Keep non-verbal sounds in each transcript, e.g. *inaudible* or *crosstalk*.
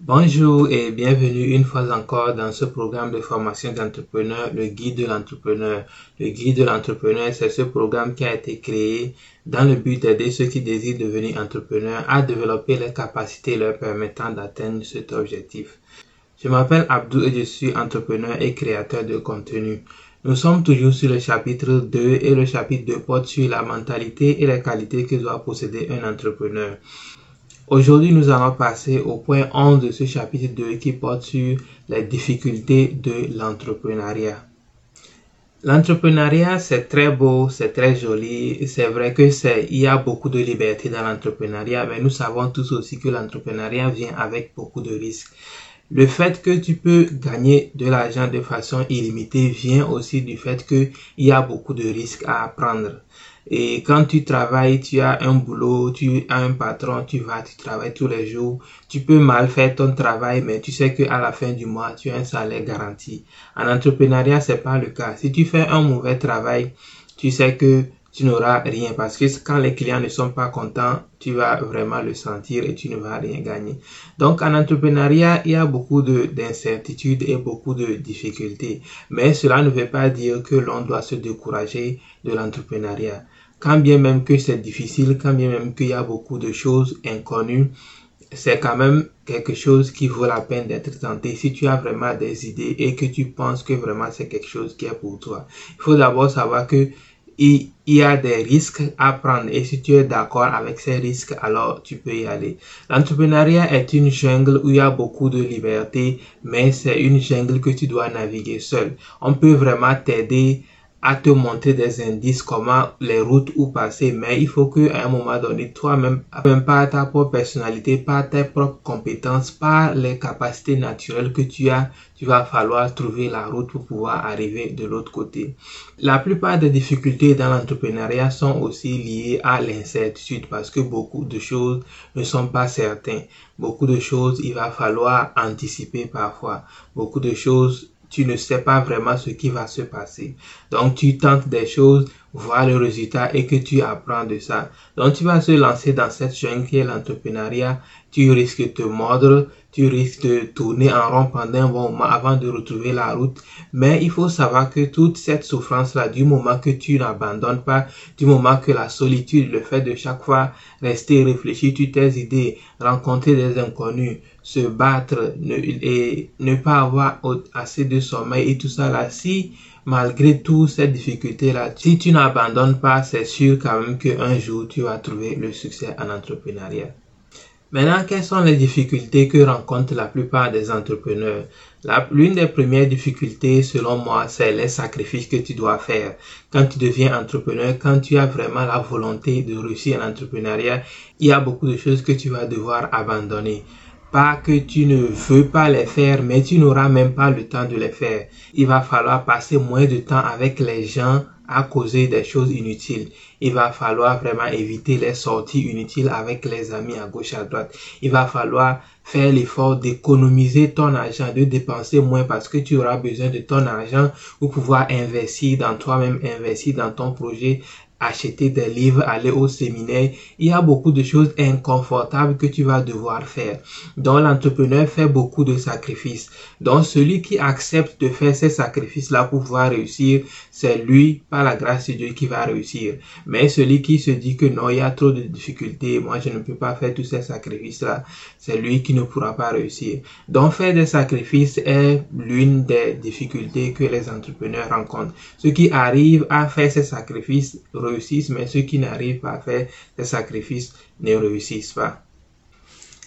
Bonjour et bienvenue une fois encore dans ce programme de formation d'entrepreneur, le guide de l'entrepreneur. Le guide de l'entrepreneur, c'est ce programme qui a été créé dans le but d'aider ceux qui désirent devenir entrepreneurs à développer les capacités leur permettant d'atteindre cet objectif. Je m'appelle Abdou et je suis entrepreneur et créateur de contenu. Nous sommes toujours sur le chapitre 2 et le chapitre 2 porte sur la mentalité et les qualités que doit posséder un entrepreneur. Aujourd'hui, nous allons passer au point 11 de ce chapitre 2 qui porte sur les difficultés de l'entrepreneuriat. L'entrepreneuriat, c'est très beau, c'est très joli. C'est vrai que c'est, il y a beaucoup de liberté dans l'entrepreneuriat, mais nous savons tous aussi que l'entrepreneuriat vient avec beaucoup de risques. Le fait que tu peux gagner de l'argent de façon illimitée vient aussi du fait qu'il y a beaucoup de risques à prendre. Et quand tu travailles, tu as un boulot, tu as un patron, tu vas, tu travailles tous les jours. Tu peux mal faire ton travail, mais tu sais qu'à la fin du mois, tu as un salaire garanti. En entrepreneuriat, c'est pas le cas. Si tu fais un mauvais travail, tu sais que tu n'auras rien parce que quand les clients ne sont pas contents, tu vas vraiment le sentir et tu ne vas rien gagner. Donc en entrepreneuriat, il y a beaucoup d'incertitudes et beaucoup de difficultés. Mais cela ne veut pas dire que l'on doit se décourager de l'entrepreneuriat. Quand bien même que c'est difficile, quand bien même qu'il y a beaucoup de choses inconnues, c'est quand même quelque chose qui vaut la peine d'être tenté si tu as vraiment des idées et que tu penses que vraiment c'est quelque chose qui est pour toi. Il faut d'abord savoir que il y a des risques à prendre et si tu es d'accord avec ces risques, alors tu peux y aller. L'entrepreneuriat est une jungle où il y a beaucoup de liberté, mais c'est une jungle que tu dois naviguer seul. On peut vraiment t'aider à te montrer des indices comment les routes où passer mais il faut que à un moment donné toi-même même par ta propre personnalité par tes propres compétences par les capacités naturelles que tu as tu vas falloir trouver la route pour pouvoir arriver de l'autre côté. La plupart des difficultés dans l'entrepreneuriat sont aussi liées à l'incertitude parce que beaucoup de choses ne sont pas certaines. Beaucoup de choses il va falloir anticiper parfois. Beaucoup de choses tu ne sais pas vraiment ce qui va se passer. Donc tu tentes des choses, vois le résultat et que tu apprends de ça. Donc tu vas se lancer dans cette jungle qui est l'entrepreneuriat. Tu risques de te mordre, tu risques de tourner en rond pendant un bon moment avant de retrouver la route. Mais il faut savoir que toute cette souffrance-là, du moment que tu n'abandonnes pas, du moment que la solitude, le fait de chaque fois rester réfléchir sur tes idées, rencontrer des inconnus, se battre et ne pas avoir assez de sommeil et tout ça là, si malgré toutes ces difficultés là, si tu n'abandonnes pas, c'est sûr quand même qu'un jour tu vas trouver le succès en entrepreneuriat. Maintenant, quelles sont les difficultés que rencontrent la plupart des entrepreneurs? L'une des premières difficultés, selon moi, c'est les sacrifices que tu dois faire. Quand tu deviens entrepreneur, quand tu as vraiment la volonté de réussir en entrepreneuriat, il y a beaucoup de choses que tu vas devoir abandonner. Pas que tu ne veux pas les faire, mais tu n'auras même pas le temps de les faire. Il va falloir passer moins de temps avec les gens à causer des choses inutiles. Il va falloir vraiment éviter les sorties inutiles avec les amis à gauche à droite. Il va falloir faire l'effort d'économiser ton argent, de dépenser moins parce que tu auras besoin de ton argent pour pouvoir investir dans toi-même, investir dans ton projet, acheter des livres, aller au séminaire. Il y a beaucoup de choses inconfortables que tu vas devoir faire. Donc l'entrepreneur fait beaucoup de sacrifices. Donc celui qui accepte de faire ces sacrifices-là pour pouvoir réussir, c'est lui, par la grâce de Dieu, qui va réussir. Mais celui qui se dit que non, il y a trop de difficultés, moi je ne peux pas faire tous ces sacrifices-là, c'est lui qui ne pourra pas réussir. Donc faire des sacrifices est l'une des difficultés que les entrepreneurs rencontrent. Ceux qui arrivent à faire ces sacrifices réussissent, mais ceux qui n'arrivent pas à faire des sacrifices ne réussissent pas.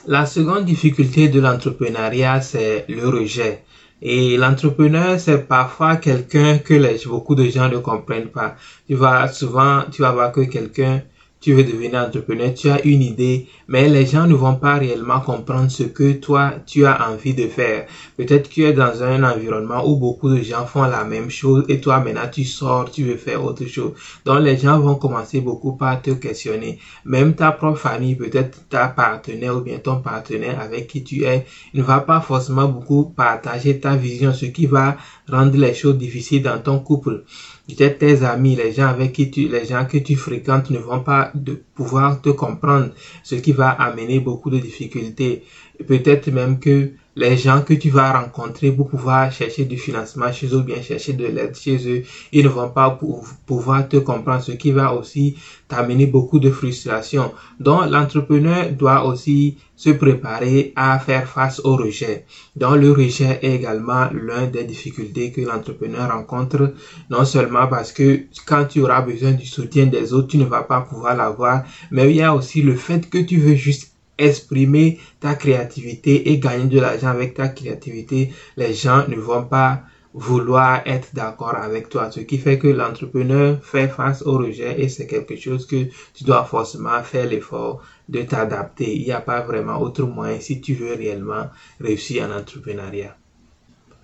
La seconde difficulté de l'entrepreneuriat, c'est le rejet. Et l'entrepreneur, c'est parfois quelqu'un que les, beaucoup de gens ne comprennent pas. Tu vas souvent, tu vas voir que quelqu'un tu veux devenir entrepreneur, tu as une idée, mais les gens ne vont pas réellement comprendre ce que toi, tu as envie de faire. Peut-être que tu es dans un environnement où beaucoup de gens font la même chose et toi, maintenant, tu sors, tu veux faire autre chose. Donc, les gens vont commencer beaucoup par te questionner. Même ta propre famille, peut-être ta partenaire ou bien ton partenaire avec qui tu es, ne va pas forcément beaucoup partager ta vision, ce qui va rendre les choses difficiles dans ton couple. peut-être tes amis, les gens avec qui tu, les gens que tu fréquentes ne vont pas de pouvoir te comprendre, ce qui va amener beaucoup de difficultés. Peut-être même que les gens que tu vas rencontrer pour pouvoir chercher du financement chez eux ou bien chercher de l'aide chez eux, ils ne vont pas pouvoir te comprendre, ce qui va aussi t'amener beaucoup de frustration. Donc, l'entrepreneur doit aussi se préparer à faire face au rejet. Donc, le rejet est également l'un des difficultés que l'entrepreneur rencontre, non seulement parce que quand tu auras besoin du soutien des autres, tu ne vas pas pouvoir l'avoir, mais il y a aussi le fait que tu veux juste exprimer ta créativité et gagner de l'argent avec ta créativité, les gens ne vont pas vouloir être d'accord avec toi. Ce qui fait que l'entrepreneur fait face au rejet et c'est quelque chose que tu dois forcément faire l'effort de t'adapter. Il n'y a pas vraiment autre moyen si tu veux réellement réussir en entrepreneuriat.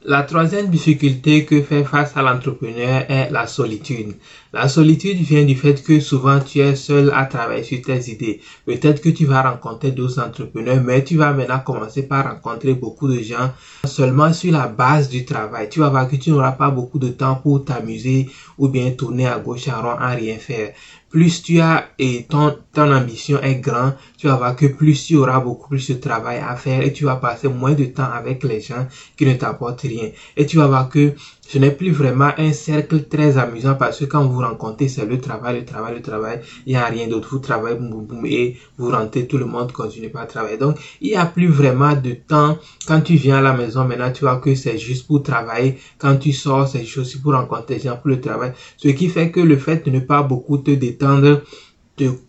La troisième difficulté que fait face à l'entrepreneur est la solitude. La solitude vient du fait que souvent tu es seul à travailler sur tes idées. Peut-être que tu vas rencontrer d'autres entrepreneurs, mais tu vas maintenant commencer par rencontrer beaucoup de gens seulement sur la base du travail. Tu vas voir que tu n'auras pas beaucoup de temps pour t'amuser ou bien tourner à gauche à rond à rien faire plus tu as et ton, ton ambition est grand, tu vas voir que plus tu auras beaucoup plus de travail à faire et tu vas passer moins de temps avec les gens qui ne t'apportent rien. Et tu vas voir que ce n'est plus vraiment un cercle très amusant parce que quand vous rencontrez, c'est le travail, le travail, le travail. Il n'y a rien d'autre. Vous travaillez, boum, boum, et vous rentrez, tout le monde continue pas à travailler. Donc, il n'y a plus vraiment de temps. Quand tu viens à la maison, maintenant, tu vois que c'est juste pour travailler. Quand tu sors, c'est juste pour rencontrer des gens pour le travail. Ce qui fait que le fait de ne pas beaucoup te détendre,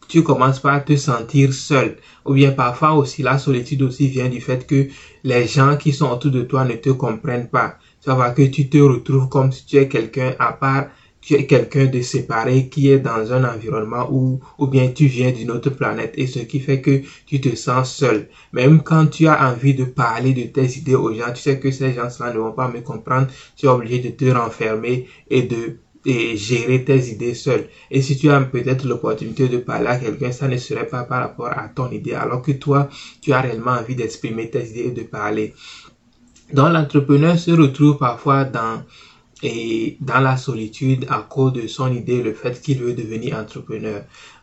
tu commences pas à te sentir seul. Ou bien parfois aussi, la solitude aussi vient du fait que les gens qui sont autour de toi ne te comprennent pas ça va que tu te retrouves comme si tu es quelqu'un à part, tu es quelqu'un de séparé qui est dans un environnement où, ou bien tu viens d'une autre planète et ce qui fait que tu te sens seul. Même quand tu as envie de parler de tes idées aux gens, tu sais que ces gens-là ne vont pas me comprendre, tu es obligé de te renfermer et de gérer tes idées seul. Et si tu as peut-être l'opportunité de parler à quelqu'un, ça ne serait pas par rapport à ton idée, alors que toi, tu as réellement envie d'exprimer tes idées et de parler. Donc l'entrepreneur se retrouve parfois dans et dans la solitude à cause de son idée, le fait qu'il veut devenir entrepreneur.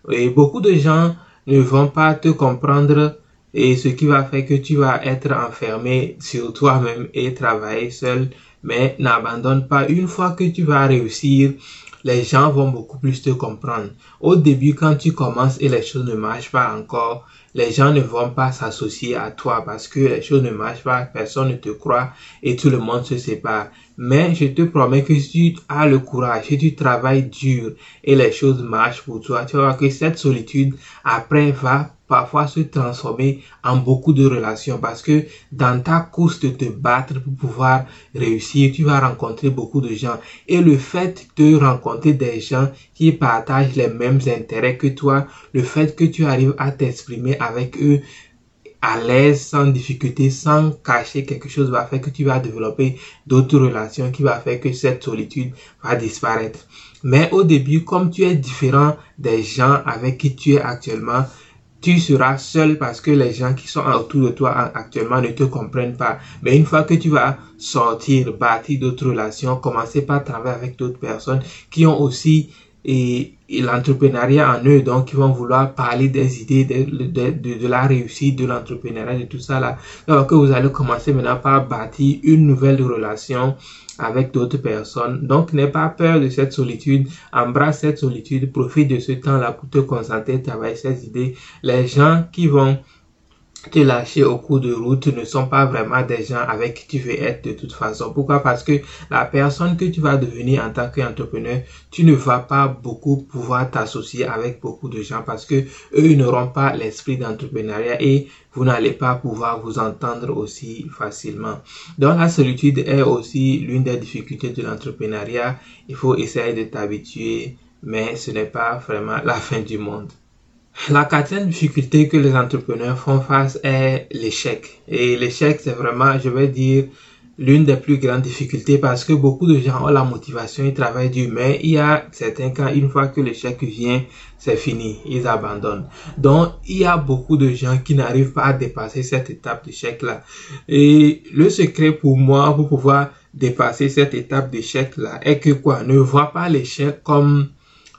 Et beaucoup de gens ne vont pas te comprendre et ce qui va faire que tu vas être enfermé sur toi-même et travailler seul, mais n'abandonne pas. Une fois que tu vas réussir, les gens vont beaucoup plus te comprendre. Au début, quand tu commences et les choses ne marchent pas encore, les gens ne vont pas s'associer à toi parce que les choses ne marchent pas, personne ne te croit et tout le monde se sépare. Mais je te promets que si tu as le courage, si tu travailles dur et les choses marchent pour toi, tu vas voir que cette solitude après va parfois se transformer en beaucoup de relations parce que dans ta course de te battre pour pouvoir réussir, tu vas rencontrer beaucoup de gens et le fait de rencontrer des gens qui partagent les mêmes intérêts que toi, le fait que tu arrives à t'exprimer avec eux à l'aise, sans difficulté, sans cacher quelque chose va faire que tu vas développer d'autres relations qui va faire que cette solitude va disparaître. Mais au début, comme tu es différent des gens avec qui tu es actuellement, tu seras seul parce que les gens qui sont autour de toi actuellement ne te comprennent pas. Mais une fois que tu vas sortir, bâtir d'autres relations, commencer par travailler avec d'autres personnes qui ont aussi et, l'entrepreneuriat en eux, donc ils vont vouloir parler des idées, de, la réussite de l'entrepreneuriat, de tout ça là. Donc que vous allez commencer maintenant par bâtir une nouvelle relation avec d'autres personnes. Donc, n'aie pas peur de cette solitude. Embrasse cette solitude. Profite de ce temps-là pour te concentrer, travailler ces idées. Les gens qui vont te lâcher au cours de route ne sont pas vraiment des gens avec qui tu veux être de toute façon. Pourquoi? Parce que la personne que tu vas devenir en tant qu'entrepreneur, tu ne vas pas beaucoup pouvoir t'associer avec beaucoup de gens parce que eux n'auront pas l'esprit d'entrepreneuriat et vous n'allez pas pouvoir vous entendre aussi facilement. Donc la solitude est aussi l'une des difficultés de l'entrepreneuriat. Il faut essayer de t'habituer, mais ce n'est pas vraiment *laughs* la fin du monde. La quatrième difficulté que les entrepreneurs font face est l'échec. Et l'échec, c'est vraiment, je vais dire, l'une des plus grandes difficultés parce que beaucoup de gens ont la motivation, ils travaillent dur, mais il y a certains cas, une fois que l'échec vient, c'est fini, ils abandonnent. Donc, il y a beaucoup de gens qui n'arrivent pas à dépasser cette étape d'échec-là. Et le secret pour moi, pour pouvoir dépasser cette étape d'échec là est que quoi? Ne vois pas l'échec comme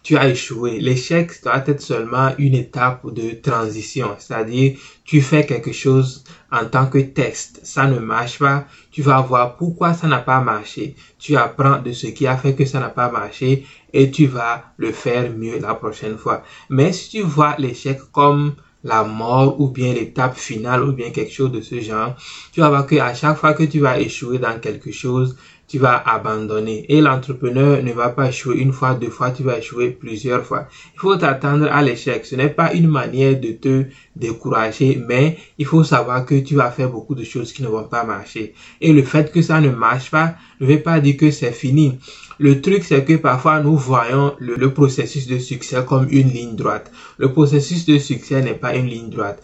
tu as échoué. L'échec doit être seulement une étape de transition, c'est-à-dire tu fais quelque chose en tant que test, ça ne marche pas, tu vas voir pourquoi ça n'a pas marché. Tu apprends de ce qui a fait que ça n'a pas marché et tu vas le faire mieux la prochaine fois. Mais si tu vois l'échec comme la mort ou bien l'étape finale ou bien quelque chose de ce genre, tu vas voir que à chaque fois que tu vas échouer dans quelque chose, tu vas abandonner. Et l'entrepreneur ne va pas échouer une fois, deux fois, tu vas échouer plusieurs fois. Il faut t'attendre à l'échec. Ce n'est pas une manière de te décourager, mais il faut savoir que tu vas faire beaucoup de choses qui ne vont pas marcher. Et le fait que ça ne marche pas ne veut pas dire que c'est fini. Le truc, c'est que parfois nous voyons le, processus de succès comme une ligne droite. Le processus de succès n'est pas une ligne droite.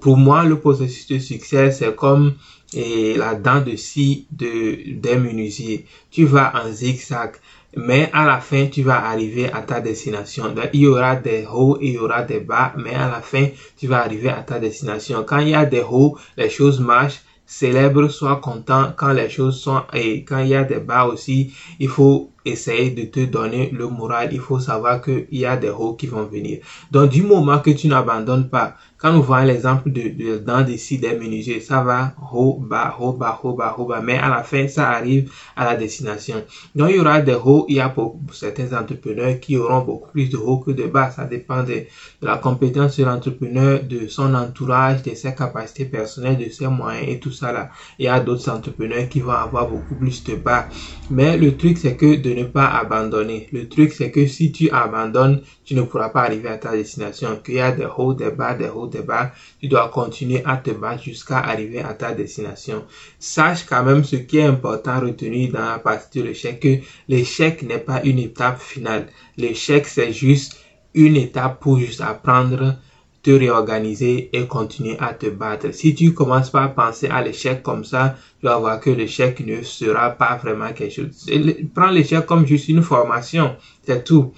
Pour moi, le processus de succès, c'est comme et la dent de scie de, des menuisiers. Tu vas en zigzag, mais à la fin, tu vas arriver à ta destination. il y aura des hauts il y aura des bas, mais à la fin, tu vas arriver à ta destination. Quand il y a des hauts, les choses marchent. Célèbre, sois content quand les choses sont et quand il y a des bas aussi, il faut essayer de te donner le moral. Il faut savoir qu'il y a des hauts qui vont venir. Donc, du moment que tu n'abandonnes pas, quand nous voyons l'exemple de, de, dans des des menuisiers, ça va haut, bas, haut, bas, haut, bas, haut, bas, mais à la fin, ça arrive à la destination. Donc, il y aura des hauts, il y a pour certains entrepreneurs qui auront beaucoup plus de hauts que de bas. Ça dépend de, la compétence de l'entrepreneur, de son entourage, de ses capacités personnelles, de ses moyens et tout ça là. Il y a d'autres entrepreneurs qui vont avoir beaucoup plus de bas. Mais le truc, c'est que de ne pas abandonner. Le truc, c'est que si tu abandonnes, tu ne pourras pas arriver à ta destination. Qu'il y a des hauts, des bas, des hauts, des bas, tu dois continuer à te battre jusqu'à arriver à ta destination. Sache quand même ce qui est important à retenir dans la partie de l'échec, que l'échec n'est pas une étape finale. L'échec, c'est juste une étape pour juste apprendre te réorganiser et continuer à te battre. Si tu commences par penser à l'échec comme ça, tu vas voir que l'échec ne sera pas vraiment quelque chose. Prends l'échec comme juste une formation, c'est tout.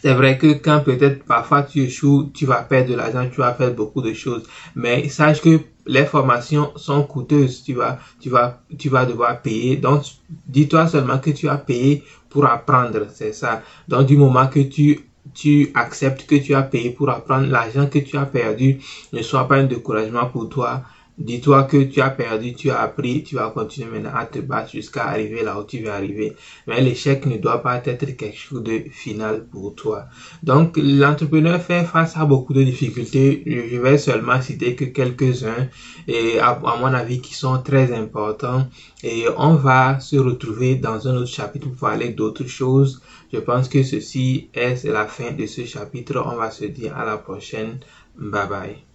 C'est vrai que quand peut-être parfois tu échoues, tu vas perdre de l'argent, tu vas faire beaucoup de choses. Mais sache que les formations sont coûteuses, tu vas, tu vas, tu vas devoir payer. Donc, dis-toi seulement que tu as payé pour apprendre, c'est ça. Donc, du moment que tu tu acceptes que tu as payé pour apprendre l'argent que tu as perdu ne soit pas un découragement pour toi Dis-toi que tu as perdu, tu as appris, tu vas continuer maintenant à te battre jusqu'à arriver là où tu veux arriver. Mais l'échec ne doit pas être quelque chose de final pour toi. Donc, l'entrepreneur fait face à beaucoup de difficultés. Je vais seulement citer que quelques-uns, et à, mon avis, qui sont très importants. Et on va se retrouver dans un autre chapitre pour parler d'autres choses. Je pense que ceci est la fin de ce chapitre. On va se dire à la prochaine. Bye bye.